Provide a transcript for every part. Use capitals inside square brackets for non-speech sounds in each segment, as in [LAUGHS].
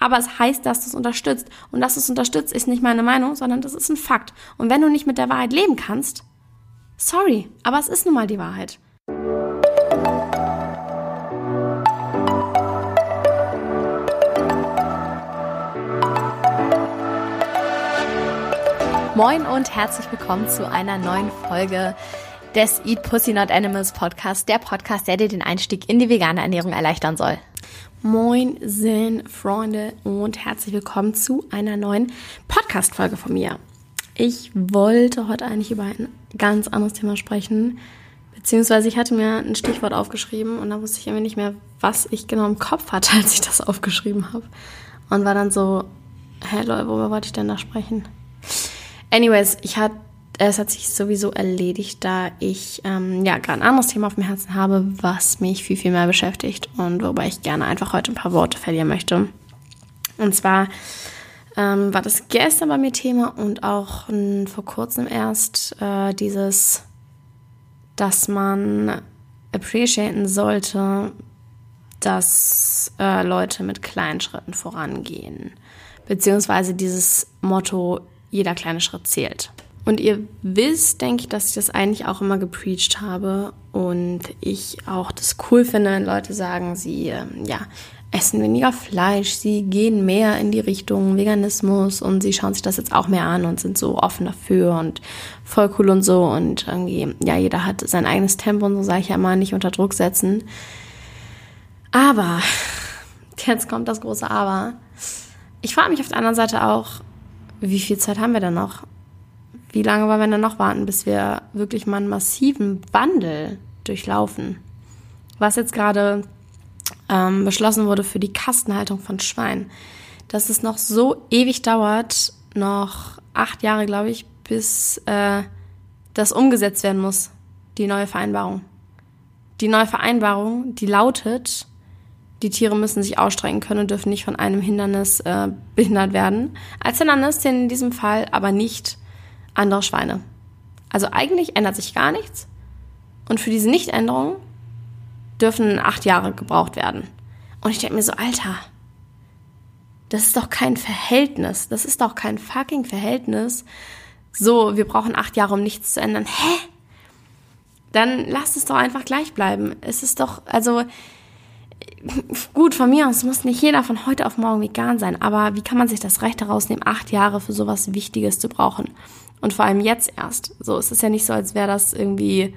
Aber es heißt, dass du es unterstützt. Und dass du es unterstützt, ist nicht meine Meinung, sondern das ist ein Fakt. Und wenn du nicht mit der Wahrheit leben kannst, sorry, aber es ist nun mal die Wahrheit. Moin und herzlich willkommen zu einer neuen Folge des Eat Pussy Not Animals Podcast, der Podcast, der dir den Einstieg in die vegane Ernährung erleichtern soll. Moin, Sinn, Freunde und herzlich willkommen zu einer neuen Podcast-Folge von mir. Ich wollte heute eigentlich über ein ganz anderes Thema sprechen, beziehungsweise ich hatte mir ein Stichwort aufgeschrieben und da wusste ich irgendwie nicht mehr, was ich genau im Kopf hatte, [LAUGHS] als ich das aufgeschrieben habe. Und war dann so, hä, Leute, worüber wollte ich denn da sprechen? Anyways, ich hatte es hat sich sowieso erledigt, da ich ähm, ja gerade ein anderes Thema auf dem Herzen habe, was mich viel, viel mehr beschäftigt und worüber ich gerne einfach heute ein paar Worte verlieren möchte. Und zwar ähm, war das gestern bei mir Thema und auch ähm, vor kurzem erst äh, dieses, dass man appreciaten sollte, dass äh, Leute mit kleinen Schritten vorangehen. Beziehungsweise dieses Motto, jeder kleine Schritt zählt. Und ihr wisst, denke ich, dass ich das eigentlich auch immer gepreacht habe und ich auch das cool finde, wenn Leute sagen, sie ähm, ja, essen weniger Fleisch, sie gehen mehr in die Richtung Veganismus und sie schauen sich das jetzt auch mehr an und sind so offen dafür und voll cool und so und irgendwie, ja, jeder hat sein eigenes Tempo und so sage ich ja mal, nicht unter Druck setzen. Aber, [LAUGHS] jetzt kommt das große Aber. Ich frage mich auf der anderen Seite auch, wie viel Zeit haben wir denn noch? Wie lange wollen wir denn noch warten, bis wir wirklich mal einen massiven Wandel durchlaufen? Was jetzt gerade ähm, beschlossen wurde für die Kastenhaltung von Schweinen, dass es noch so ewig dauert, noch acht Jahre, glaube ich, bis äh, das umgesetzt werden muss, die neue Vereinbarung. Die neue Vereinbarung, die lautet, die Tiere müssen sich ausstrecken können und dürfen nicht von einem Hindernis äh, behindert werden. Als Hindernis sind in diesem Fall aber nicht andere Schweine. Also eigentlich ändert sich gar nichts. Und für diese Nichtänderung dürfen acht Jahre gebraucht werden. Und ich denke mir so, Alter, das ist doch kein Verhältnis. Das ist doch kein fucking Verhältnis. So, wir brauchen acht Jahre, um nichts zu ändern. Hä? Dann lasst es doch einfach gleich bleiben. Es ist doch, also, gut, von mir aus muss nicht jeder von heute auf morgen vegan sein, aber wie kann man sich das Recht herausnehmen, acht Jahre für sowas Wichtiges zu brauchen? Und vor allem jetzt erst. So, es ist ja nicht so, als wäre das irgendwie,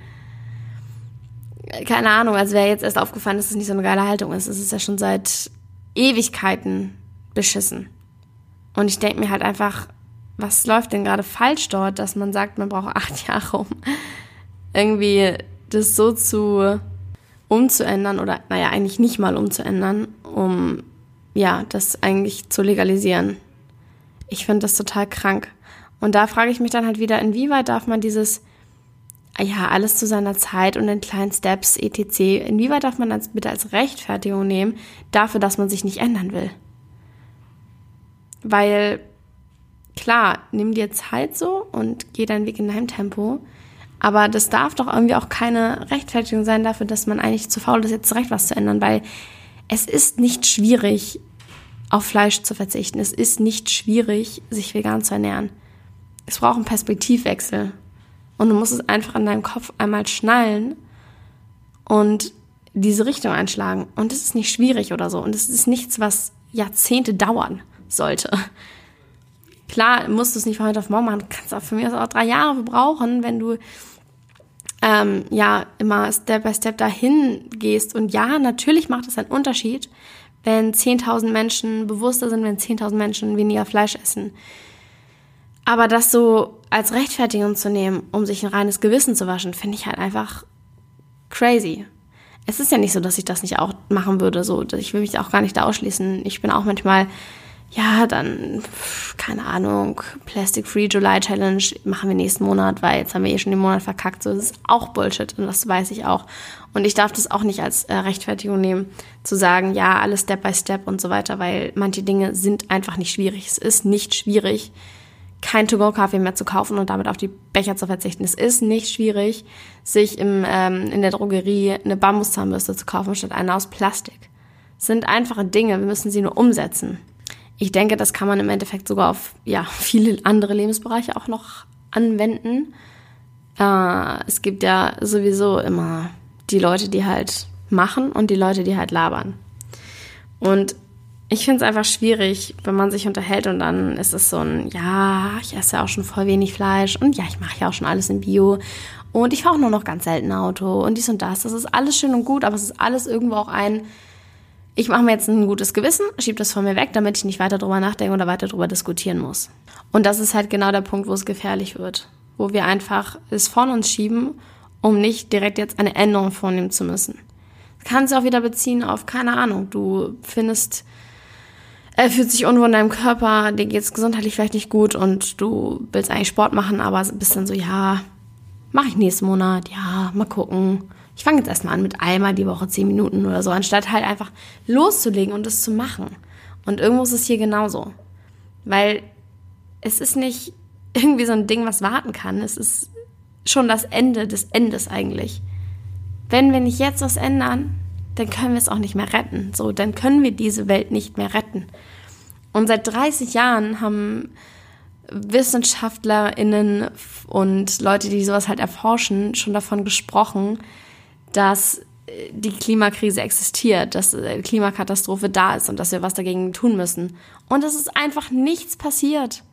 keine Ahnung, als wäre jetzt erst aufgefallen, dass es nicht so eine geile Haltung ist. Es ist ja schon seit Ewigkeiten beschissen. Und ich denke mir halt einfach, was läuft denn gerade falsch dort, dass man sagt, man braucht acht [LAUGHS] Jahre, um irgendwie das so zu umzuändern oder naja, eigentlich nicht mal umzuändern, um ja, das eigentlich zu legalisieren. Ich finde das total krank. Und da frage ich mich dann halt wieder, inwieweit darf man dieses, ja, alles zu seiner Zeit und in kleinen Steps, etc., inwieweit darf man das bitte als Rechtfertigung nehmen dafür, dass man sich nicht ändern will? Weil, klar, nimm dir Zeit so und geh deinen Weg in deinem Tempo. Aber das darf doch irgendwie auch keine Rechtfertigung sein dafür, dass man eigentlich zu faul ist, jetzt zurecht was zu ändern, weil es ist nicht schwierig, auf Fleisch zu verzichten. Es ist nicht schwierig, sich vegan zu ernähren es braucht einen Perspektivwechsel. Und du musst es einfach in deinem Kopf einmal schnallen und diese Richtung einschlagen. Und es ist nicht schwierig oder so. Und es ist nichts, was Jahrzehnte dauern sollte. Klar, musst du es nicht von heute auf morgen machen. Du kannst auch für mich auch drei Jahre brauchen, wenn du ähm, ja immer Step by Step dahin gehst. Und ja, natürlich macht es einen Unterschied, wenn 10.000 Menschen bewusster sind, wenn 10.000 Menschen weniger Fleisch essen. Aber das so als Rechtfertigung zu nehmen, um sich ein reines Gewissen zu waschen, finde ich halt einfach crazy. Es ist ja nicht so, dass ich das nicht auch machen würde. So, ich will mich auch gar nicht da ausschließen. Ich bin auch manchmal, ja, dann, keine Ahnung, Plastic Free July Challenge machen wir nächsten Monat, weil jetzt haben wir eh schon den Monat verkackt. So, das ist auch Bullshit und das weiß ich auch. Und ich darf das auch nicht als äh, Rechtfertigung nehmen, zu sagen, ja, alles Step by Step und so weiter, weil manche Dinge sind einfach nicht schwierig. Es ist nicht schwierig, kein To-Go-Kaffee mehr zu kaufen und damit auf die Becher zu verzichten. Es ist nicht schwierig, sich im, ähm, in der Drogerie eine Bambuszahnbürste zu kaufen statt eine aus Plastik. Es sind einfache Dinge, wir müssen sie nur umsetzen. ich denke, das kann man im Endeffekt sogar auf ja, [LAUGHS] viele andere Lebensbereiche auch noch anwenden. Äh, es gibt ja sowieso immer die Leute, die halt machen und die Leute, die halt labern. Und ich finde es einfach schwierig, wenn man sich unterhält und dann ist es so ein, ja, ich esse ja auch schon voll wenig Fleisch und ja, ich mache ja auch schon alles in Bio und ich fahre auch nur noch ganz selten Auto und dies und das. Das ist alles schön und gut, aber es ist alles irgendwo auch ein, ich mache mir jetzt ein gutes Gewissen, schiebe das von mir weg, damit ich nicht weiter drüber nachdenke oder weiter drüber diskutieren muss. Und das ist halt genau der Punkt, wo es gefährlich wird, wo wir einfach es von uns schieben, um nicht direkt jetzt eine Änderung vornehmen zu müssen. Das kann sich auch wieder beziehen auf, keine Ahnung, du findest er fühlt sich unwohl in deinem Körper, dir geht es gesundheitlich vielleicht nicht gut und du willst eigentlich Sport machen, aber bist dann so, ja, mache ich nächsten Monat, ja, mal gucken. Ich fange jetzt erstmal an mit einmal die Woche zehn Minuten oder so, anstatt halt einfach loszulegen und es zu machen. Und irgendwo ist es hier genauso. Weil es ist nicht [LAUGHS] irgendwie so ein Ding, was warten kann. Es ist schon das Ende des Endes eigentlich. Wenn wir nicht jetzt was ändern, dann können wir es auch nicht mehr retten. So, dann können wir diese Welt nicht mehr retten. Und seit 30 Jahren haben WissenschaftlerInnen und Leute, die sowas halt erforschen, schon davon gesprochen, dass äh, die Klimakrise existiert, dass äh, Klimakatastrophe da ist und dass wir was dagegen tun müssen. Und es ist einfach nichts passiert.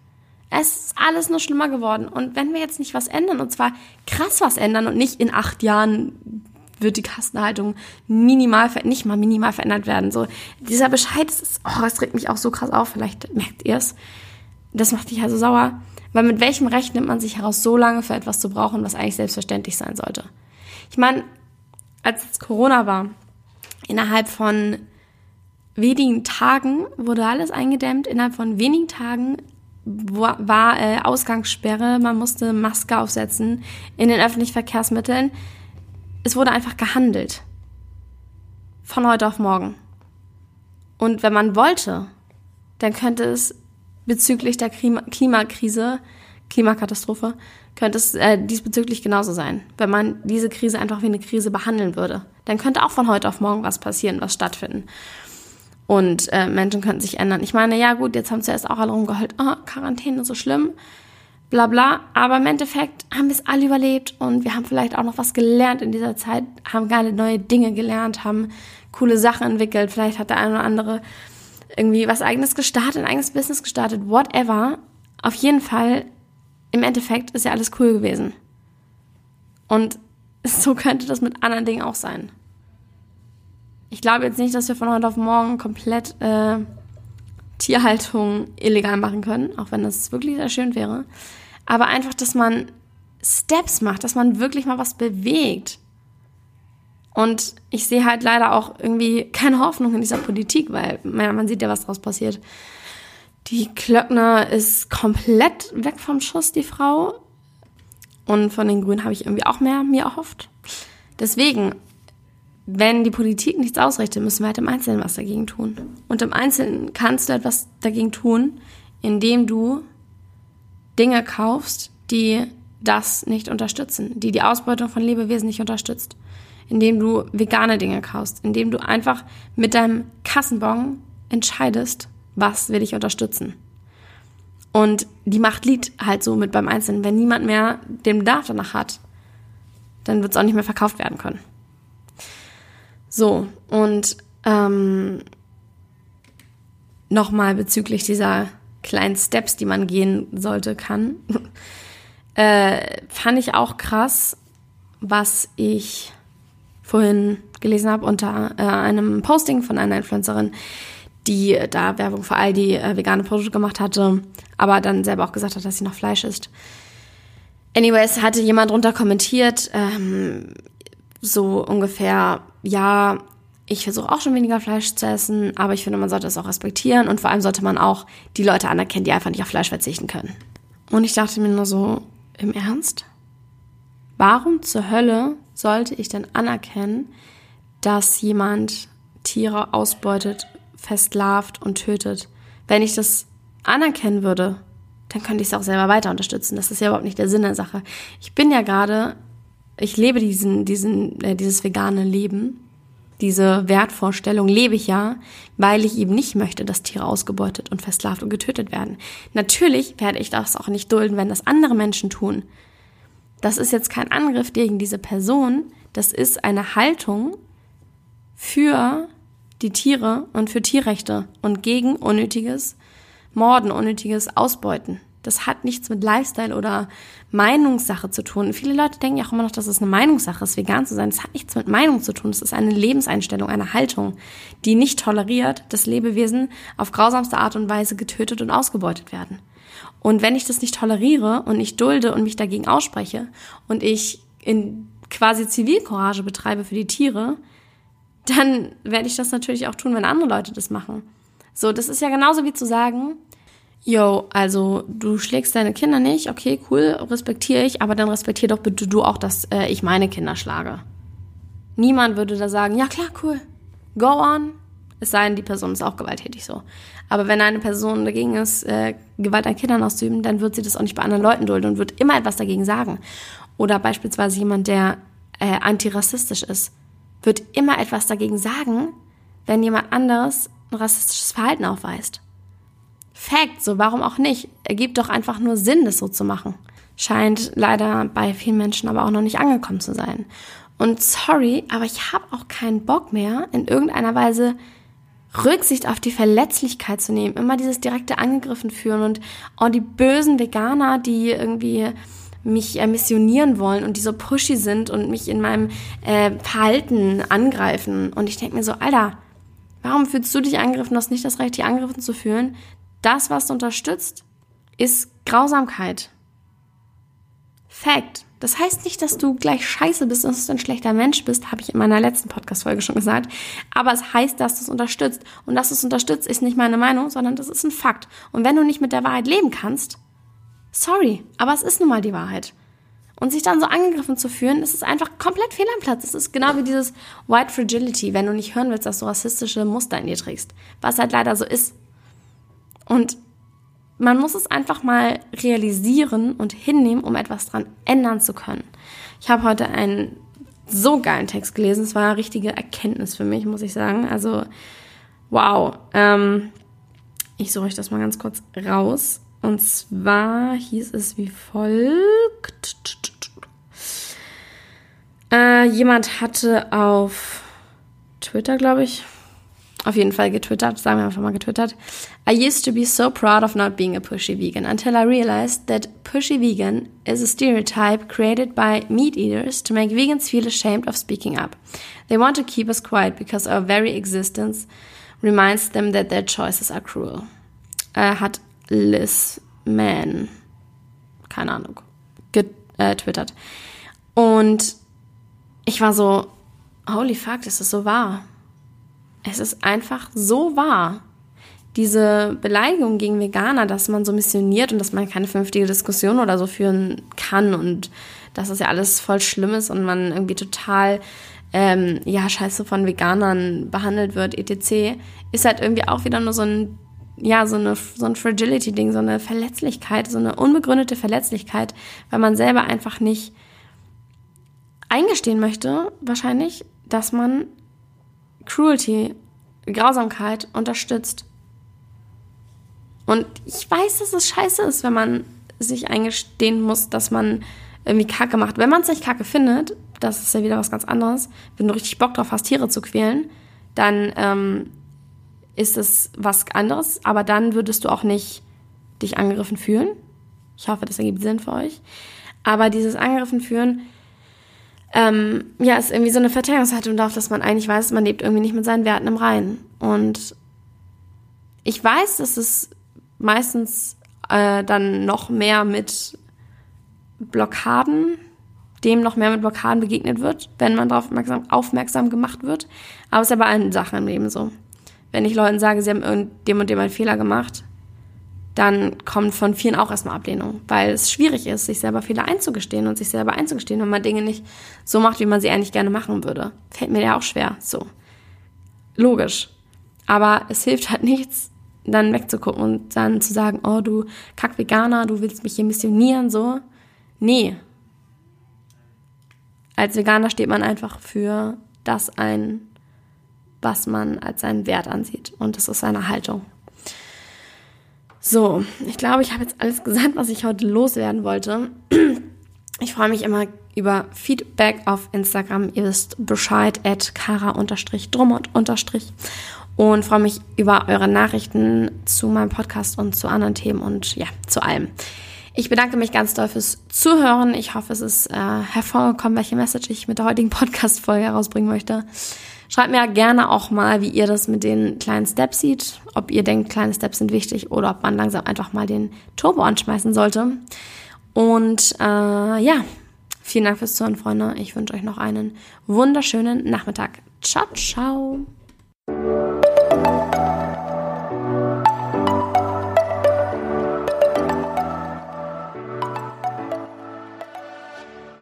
Es ist alles nur schlimmer geworden. Und wenn wir jetzt nicht was ändern, und zwar krass was ändern und nicht in acht Jahren wird die Kastenhaltung minimal, nicht mal minimal verändert werden. So, dieser Bescheid, das, ist, oh, das regt mich auch so krass auf, vielleicht merkt ihr es. Das macht dich also sauer. Weil mit welchem Recht nimmt man sich heraus, so lange für etwas zu brauchen, was eigentlich selbstverständlich sein sollte? Ich meine, als es Corona war, innerhalb von wenigen Tagen wurde alles eingedämmt, innerhalb von wenigen Tagen war äh, Ausgangssperre, man musste Maske aufsetzen in den öffentlichen Verkehrsmitteln es wurde einfach gehandelt. Von heute auf morgen. Und wenn man wollte, dann könnte es bezüglich der Klima Klimakrise, Klimakatastrophe, könnte es äh, diesbezüglich genauso sein. Wenn man diese Krise einfach wie eine Krise behandeln würde, dann könnte auch von heute auf morgen was passieren, was stattfinden. Und äh, Menschen könnten sich ändern. Ich meine, ja gut, jetzt haben zuerst auch alle rumgeheult, oh, Quarantäne so schlimm bla bla. Aber im Endeffekt haben wir es alle überlebt und wir haben vielleicht auch noch was gelernt in dieser Zeit, haben geile neue Dinge gelernt, haben coole Sachen entwickelt. Vielleicht hat der eine oder andere irgendwie was eigenes gestartet, ein eigenes Business gestartet, whatever. Auf jeden Fall, im Endeffekt ist ja alles cool gewesen. Und [LAUGHS] so könnte das mit anderen Dingen auch sein. Ich glaube jetzt nicht, dass wir von heute auf morgen komplett äh, Tierhaltung illegal machen können, auch wenn das wirklich sehr schön wäre. Aber einfach, dass man Steps macht, dass man wirklich mal was bewegt. Und ich sehe halt leider auch irgendwie keine Hoffnung in dieser Politik, weil man sieht ja, was daraus passiert. Die Klöckner ist komplett weg vom Schuss, die Frau. Und von den Grünen habe ich irgendwie auch mehr mir erhofft. Deswegen, wenn die Politik nichts ausrichtet, müssen wir halt im Einzelnen was dagegen tun. Und im Einzelnen kannst du etwas dagegen tun, indem du Dinge kaufst, die das nicht unterstützen, die die Ausbeutung von Lebewesen nicht unterstützt. Indem du vegane Dinge kaufst, indem du einfach mit deinem Kassenbon entscheidest, was will ich unterstützen. Und die Macht liegt halt so mit beim Einzelnen. Wenn niemand mehr den Bedarf danach hat, dann wird es auch nicht mehr verkauft werden können. So, und ähm, nochmal bezüglich dieser kleinen Steps, die man gehen sollte, kann, [LAUGHS] äh, fand ich auch krass, was ich vorhin gelesen habe unter äh, einem Posting von einer Influencerin, die da Werbung für all die äh, vegane Produkte gemacht hatte, aber dann selber auch gesagt hat, dass sie noch Fleisch isst. Anyways, hatte jemand drunter kommentiert, ähm, so ungefähr, ja, ich versuche auch schon weniger Fleisch zu essen, aber ich finde, man sollte es auch respektieren und vor allem sollte man auch die Leute anerkennen, die einfach nicht auf Fleisch verzichten können. Und ich dachte mir nur so, im Ernst? Warum zur Hölle sollte ich denn anerkennen, dass jemand Tiere ausbeutet, festlarvt und tötet? Wenn ich das anerkennen würde, dann könnte ich es auch selber weiter unterstützen. Das ist ja überhaupt nicht der Sinn der Sache. Ich bin ja gerade, ich lebe diesen, diesen, äh, dieses vegane Leben Diese Wertvorstellung lebe ich ja, weil ich eben nicht möchte, dass Tiere ausgebeutet und versklavt und getötet werden. Natürlich werde ich das auch nicht dulden, wenn das andere Menschen tun. Das ist jetzt kein Angriff gegen diese Person, das ist eine Haltung für die Tiere und für Tierrechte und gegen unnötiges Morden, unnötiges Ausbeuten. Das hat nichts mit Lifestyle oder Meinungssache zu tun. Viele Leute denken ja auch immer noch, dass es eine Meinungssache ist, vegan zu sein. Das hat nichts mit Meinung zu tun. Das ist eine Lebenseinstellung, eine Haltung, die nicht toleriert, dass Lebewesen auf grausamste Art und Weise getötet und ausgebeutet werden. Und wenn ich das nicht toleriere und nicht dulde und mich dagegen ausspreche und ich in quasi Zivilcourage betreibe für die Tiere, dann werde ich das natürlich auch tun, wenn andere Leute das machen. So, das ist ja genauso wie zu sagen, yo, also du schlägst deine Kinder nicht, okay, cool, respektiere ich, aber dann respektier doch bitte du auch, dass äh, ich meine Kinder schlage. Niemand würde da sagen, ja klar, cool, go on. Es sei denn, die Person ist auch gewalttätig so. Aber wenn eine Person dagegen ist, äh, Gewalt an Kindern auszuüben, dann wird sie das auch nicht bei anderen Leuten dulden und wird immer etwas dagegen sagen. Oder beispielsweise jemand, der äh, antirassistisch ist, wird immer etwas dagegen sagen, wenn jemand anderes ein rassistisches Verhalten aufweist. Fact, so warum auch nicht? Ergibt doch einfach nur Sinn, das so zu machen. Scheint leider bei vielen Menschen aber auch noch nicht angekommen zu sein. Und sorry, aber ich habe auch keinen Bock mehr, in irgendeiner Weise Rücksicht auf die Verletzlichkeit zu nehmen. Immer dieses direkte Angegriffen führen und oh, die bösen Veganer, die irgendwie mich äh, missionieren wollen und die so pushy sind und mich in meinem äh, Verhalten angreifen. Und ich denke mir so, Alter, warum fühlst du dich angegriffen? Du hast nicht das Recht, dich angegriffen zu fühlen das, was du unterstützt, ist Grausamkeit. Fact. Das heißt nicht, dass du gleich scheiße bist und dass du ein schlechter Mensch bist, habe ich in meiner letzten Podcast-Folge schon gesagt. Aber es heißt, dass du es unterstützt. Und dass du es unterstützt, ist nicht meine Meinung, sondern das ist ein Fakt. Und wenn du nicht mit der Wahrheit leben kannst, sorry, aber es ist nun mal die Wahrheit. Und sich dann so angegriffen zu fühlen, ist einfach komplett fehl am Platz. Es ist genau wie dieses White Fragility, wenn du nicht hören willst, dass du rassistische Muster in dir trägst. Was halt leider so ist. Und man muss es einfach mal realisieren und hinnehmen, um etwas dran ändern zu können. Ich habe heute einen so geilen Text gelesen. Es war eine richtige Erkenntnis für mich, muss ich sagen. Also, wow. Ähm, ich suche euch das mal ganz kurz raus. Und zwar hieß es wie folgt. Äh, jemand hatte auf Twitter, glaube ich, auf jeden Fall getwittert, sagen wir einfach mal getwittert. I used to be so proud of not being a pushy vegan until I realized that pushy vegan is a stereotype created by meat eaters to make vegans feel ashamed of speaking up. They want to keep us quiet because our very existence reminds them that their choices are cruel. Äh, hat Liz Mann, keine Ahnung, getwittert. Äh, Und ich war so, holy fuck, das ist so wahr. Es ist einfach so wahr. Diese Beleidigung gegen Veganer, dass man so missioniert und dass man keine vernünftige Diskussion oder so führen kann und dass das ja alles voll schlimm ist und man irgendwie total ähm, ja scheiße von Veganern behandelt wird, etc., ist halt irgendwie auch wieder nur so ein ja, so, eine, so ein Fragility-Ding, so eine Verletzlichkeit, so eine unbegründete Verletzlichkeit, weil man selber einfach nicht eingestehen möchte, wahrscheinlich, dass man Cruelty, Grausamkeit unterstützt. Und ich weiß, dass es scheiße ist, wenn man sich eingestehen muss, dass man irgendwie Kacke macht. Wenn man es nicht Kacke findet, das ist ja wieder was ganz anderes, wenn du richtig Bock drauf hast, Tiere zu quälen, dann ähm, ist es was anderes, aber dann würdest du auch nicht dich angegriffen fühlen. Ich hoffe, das ergibt Sinn für euch. Aber dieses angegriffen fühlen ähm, ja, ist irgendwie so eine Verteidigungshaltung darauf, dass man eigentlich weiß, man lebt irgendwie nicht mit seinen Werten im Reinen. Und ich weiß, dass es meistens äh, dann noch mehr mit Blockaden, dem noch mehr mit Blockaden begegnet wird, wenn man darauf aufmerksam, aufmerksam gemacht wird. Aber es ist ja bei allen Sachen im Leben so. Wenn ich Leuten sage, sie haben dem und dem einen Fehler gemacht, dann kommt von vielen auch erstmal Ablehnung, weil es schwierig ist, sich selber Fehler einzugestehen und sich selber einzugestehen, wenn man Dinge nicht so macht, wie man sie eigentlich gerne machen würde. Fällt mir ja auch schwer, so. Logisch. Aber es hilft halt nichts, dann wegzugucken und dann zu sagen, oh, du Kack-Veganer, du willst mich hier missionieren, so. Nee. Als Veganer steht man einfach für das ein, was man als seinen Wert ansieht. Und das ist seine Haltung. So, ich glaube, ich habe jetzt alles gesagt, was ich heute loswerden wollte. Ich freue mich immer über Feedback auf Instagram. Ihr wisst Bescheid, at kara-drummond- und freue mich über eure Nachrichten zu meinem Podcast und zu anderen Themen und ja, zu allem. Ich bedanke mich ganz doll fürs Zuhören. Ich hoffe, es ist äh, hervorgekommen, welche Message ich mit der heutigen Podcast-Folge herausbringen möchte. Schreibt mir gerne auch mal, wie ihr das mit den kleinen Steps seht. Ob ihr denkt, kleine Steps sind wichtig oder ob man langsam einfach mal den Turbo anschmeißen sollte. Und äh, ja, vielen Dank fürs Zuhören, Freunde. Ich wünsche euch noch einen wunderschönen Nachmittag. Ciao, ciao.